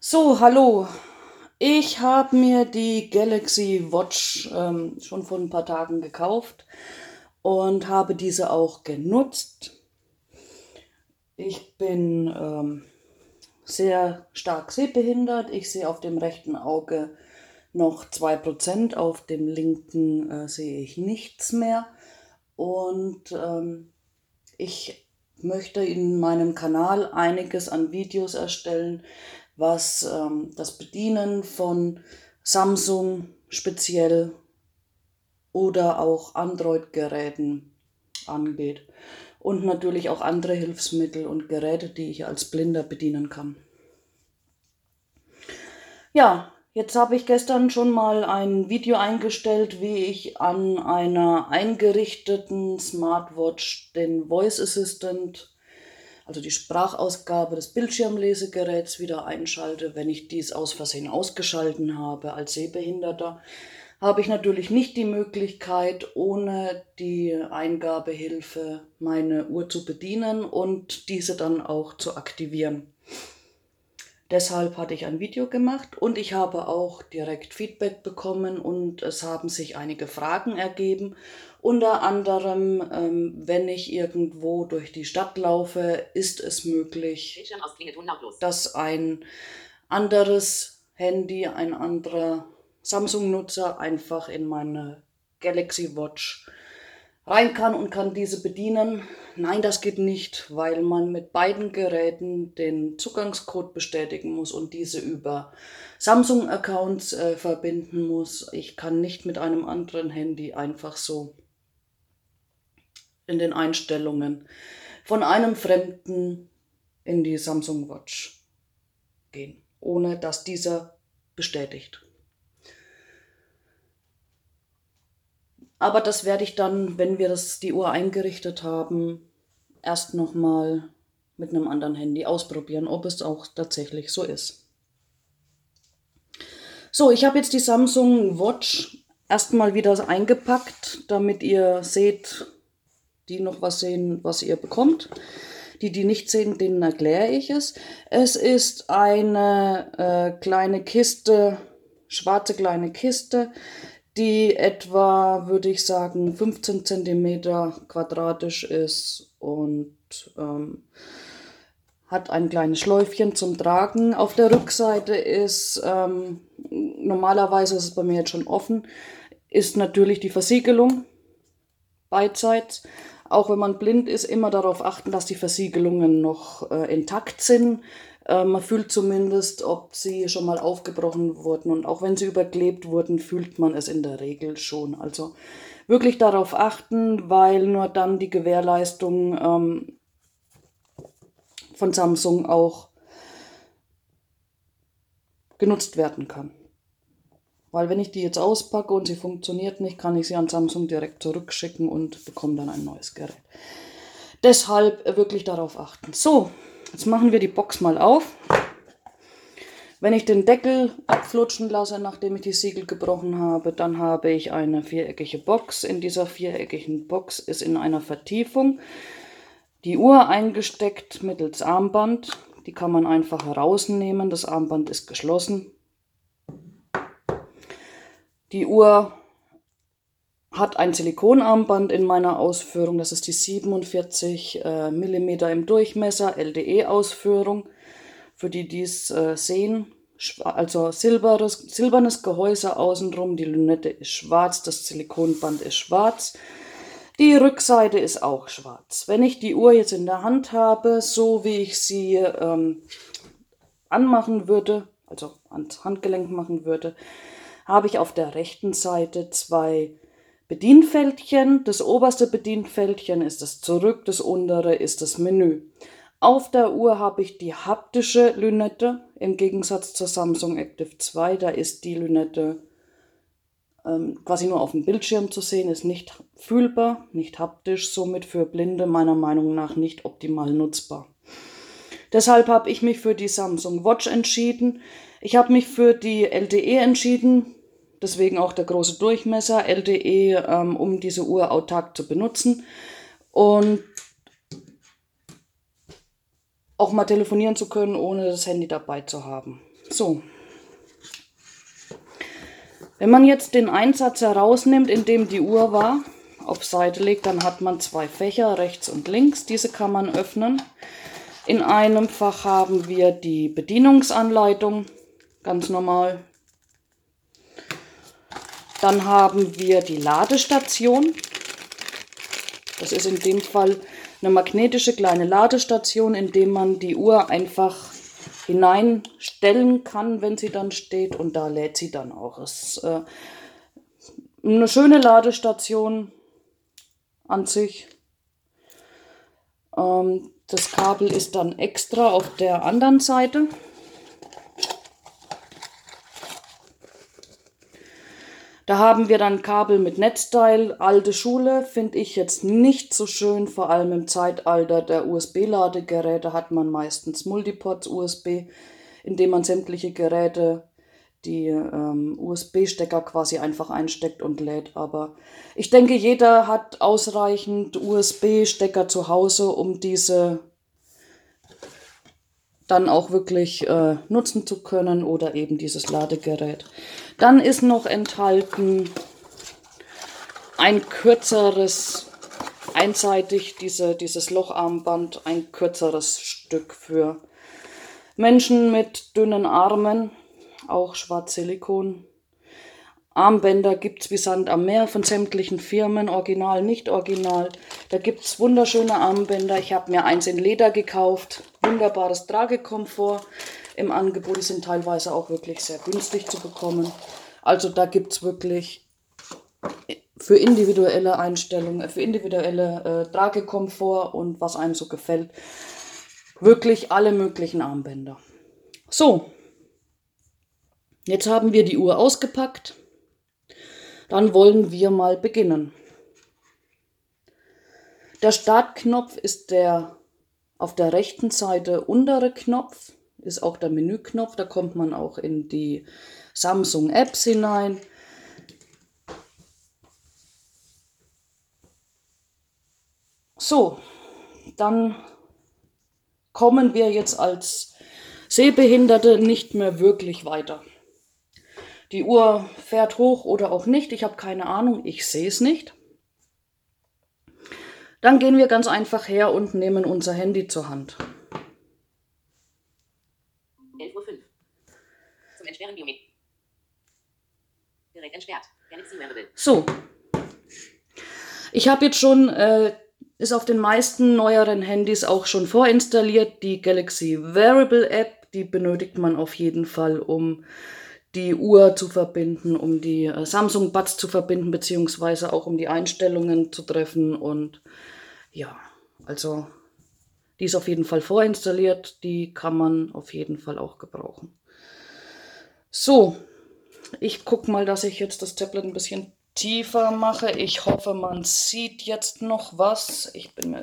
So, hallo. Ich habe mir die Galaxy Watch ähm, schon vor ein paar Tagen gekauft und habe diese auch genutzt. Ich bin ähm, sehr stark sehbehindert. Ich sehe auf dem rechten Auge noch 2%, auf dem linken äh, sehe ich nichts mehr. Und ähm, ich möchte in meinem Kanal einiges an Videos erstellen, was ähm, das Bedienen von Samsung speziell oder auch Android-Geräten angeht. Und natürlich auch andere Hilfsmittel und Geräte, die ich als Blinder bedienen kann. Ja, jetzt habe ich gestern schon mal ein Video eingestellt, wie ich an einer eingerichteten Smartwatch den Voice Assistant also die Sprachausgabe des Bildschirmlesegeräts wieder einschalte. Wenn ich dies aus Versehen ausgeschalten habe als Sehbehinderter, habe ich natürlich nicht die Möglichkeit, ohne die Eingabehilfe meine Uhr zu bedienen und diese dann auch zu aktivieren. Deshalb hatte ich ein Video gemacht und ich habe auch direkt Feedback bekommen und es haben sich einige Fragen ergeben. Unter anderem, ähm, wenn ich irgendwo durch die Stadt laufe, ist es möglich, dass ein anderes Handy, ein anderer Samsung-Nutzer einfach in meine Galaxy Watch rein kann und kann diese bedienen. Nein, das geht nicht, weil man mit beiden Geräten den Zugangscode bestätigen muss und diese über Samsung-Accounts äh, verbinden muss. Ich kann nicht mit einem anderen Handy einfach so in den Einstellungen von einem Fremden in die Samsung Watch gehen, ohne dass dieser bestätigt. Aber das werde ich dann, wenn wir das, die Uhr eingerichtet haben, erst nochmal mit einem anderen Handy ausprobieren, ob es auch tatsächlich so ist. So, ich habe jetzt die Samsung Watch erstmal wieder eingepackt, damit ihr seht, die noch was sehen, was ihr bekommt. Die, die nicht sehen, denen erkläre ich es. Es ist eine äh, kleine Kiste, schwarze kleine Kiste, die etwa, würde ich sagen, 15 cm quadratisch ist und ähm, hat ein kleines Schläufchen zum Tragen. Auf der Rückseite ist, ähm, normalerweise ist es bei mir jetzt schon offen, ist natürlich die Versiegelung beidseits. Auch wenn man blind ist, immer darauf achten, dass die Versiegelungen noch äh, intakt sind. Äh, man fühlt zumindest, ob sie schon mal aufgebrochen wurden. Und auch wenn sie überklebt wurden, fühlt man es in der Regel schon. Also wirklich darauf achten, weil nur dann die Gewährleistung ähm, von Samsung auch genutzt werden kann. Weil wenn ich die jetzt auspacke und sie funktioniert nicht, kann ich sie an Samsung direkt zurückschicken und bekomme dann ein neues Gerät. Deshalb wirklich darauf achten. So, Jetzt machen wir die Box mal auf. Wenn ich den Deckel abflutschen lasse, nachdem ich die Siegel gebrochen habe, dann habe ich eine viereckige Box. In dieser viereckigen Box ist in einer Vertiefung die Uhr eingesteckt mittels Armband. Die kann man einfach herausnehmen. Das Armband ist geschlossen. Die Uhr hat ein Silikonarmband in meiner Ausführung. Das ist die 47 äh, mm im Durchmesser LDE-Ausführung. Für die, die es äh, sehen, also silberes, silbernes Gehäuse außenrum. Die Lünette ist schwarz, das Silikonband ist schwarz. Die Rückseite ist auch schwarz. Wenn ich die Uhr jetzt in der Hand habe, so wie ich sie ähm, anmachen würde, also ans Handgelenk machen würde, habe ich auf der rechten Seite zwei Bedienfeldchen. Das oberste Bedienfeldchen ist das Zurück, das untere ist das Menü. Auf der Uhr habe ich die haptische Lünette im Gegensatz zur Samsung Active 2. Da ist die Lünette ähm, quasi nur auf dem Bildschirm zu sehen, ist nicht fühlbar, nicht haptisch, somit für Blinde meiner Meinung nach nicht optimal nutzbar. Deshalb habe ich mich für die Samsung Watch entschieden. Ich habe mich für die LTE entschieden, Deswegen auch der große Durchmesser LTE, ähm, um diese Uhr autark zu benutzen. Und auch mal telefonieren zu können, ohne das Handy dabei zu haben. So. Wenn man jetzt den Einsatz herausnimmt, in dem die Uhr war, auf Seite legt, dann hat man zwei Fächer, rechts und links. Diese kann man öffnen. In einem Fach haben wir die Bedienungsanleitung, ganz normal. Dann haben wir die Ladestation. Das ist in dem Fall eine magnetische kleine Ladestation, in dem man die Uhr einfach hineinstellen kann, wenn sie dann steht und da lädt sie dann auch. Es ist äh, eine schöne Ladestation an sich. Ähm, das Kabel ist dann extra auf der anderen Seite. Da haben wir dann Kabel mit Netzteil, alte Schule, finde ich jetzt nicht so schön, vor allem im Zeitalter der USB-Ladegeräte hat man meistens Multiports USB, indem man sämtliche Geräte die ähm, USB-Stecker quasi einfach einsteckt und lädt. Aber ich denke, jeder hat ausreichend USB-Stecker zu Hause, um diese dann auch wirklich äh, nutzen zu können oder eben dieses Ladegerät. Dann ist noch enthalten ein kürzeres, einseitig diese, dieses Locharmband, ein kürzeres Stück für Menschen mit dünnen Armen, auch Schwarzsilikon. Armbänder gibt es wie Sand am Meer von sämtlichen Firmen, original, nicht original. Da gibt es wunderschöne Armbänder. Ich habe mir eins in Leder gekauft. Wunderbares Tragekomfort im Angebot. Die sind teilweise auch wirklich sehr günstig zu bekommen. Also da gibt es wirklich für individuelle Einstellungen, für individuelle äh, Tragekomfort und was einem so gefällt, wirklich alle möglichen Armbänder. So, jetzt haben wir die Uhr ausgepackt. Dann wollen wir mal beginnen. Der Startknopf ist der auf der rechten Seite untere Knopf, ist auch der Menüknopf. Da kommt man auch in die Samsung Apps hinein. So, dann kommen wir jetzt als Sehbehinderte nicht mehr wirklich weiter. Die Uhr fährt hoch oder auch nicht. Ich habe keine Ahnung. Ich sehe es nicht. Dann gehen wir ganz einfach her und nehmen unser Handy zur Hand. 11.05 Uhr. Zum Entsperren Biomet. Gerät entsperrt. So. Ich habe jetzt schon, äh, ist auf den meisten neueren Handys auch schon vorinstalliert, die Galaxy Variable App. Die benötigt man auf jeden Fall, um die Uhr zu verbinden, um die äh, Samsung Buds zu verbinden, beziehungsweise auch um die Einstellungen zu treffen. Und ja, also die ist auf jeden Fall vorinstalliert, die kann man auf jeden Fall auch gebrauchen. So, ich gucke mal, dass ich jetzt das Tablet ein bisschen tiefer mache. Ich hoffe, man sieht jetzt noch was. Ich bin mir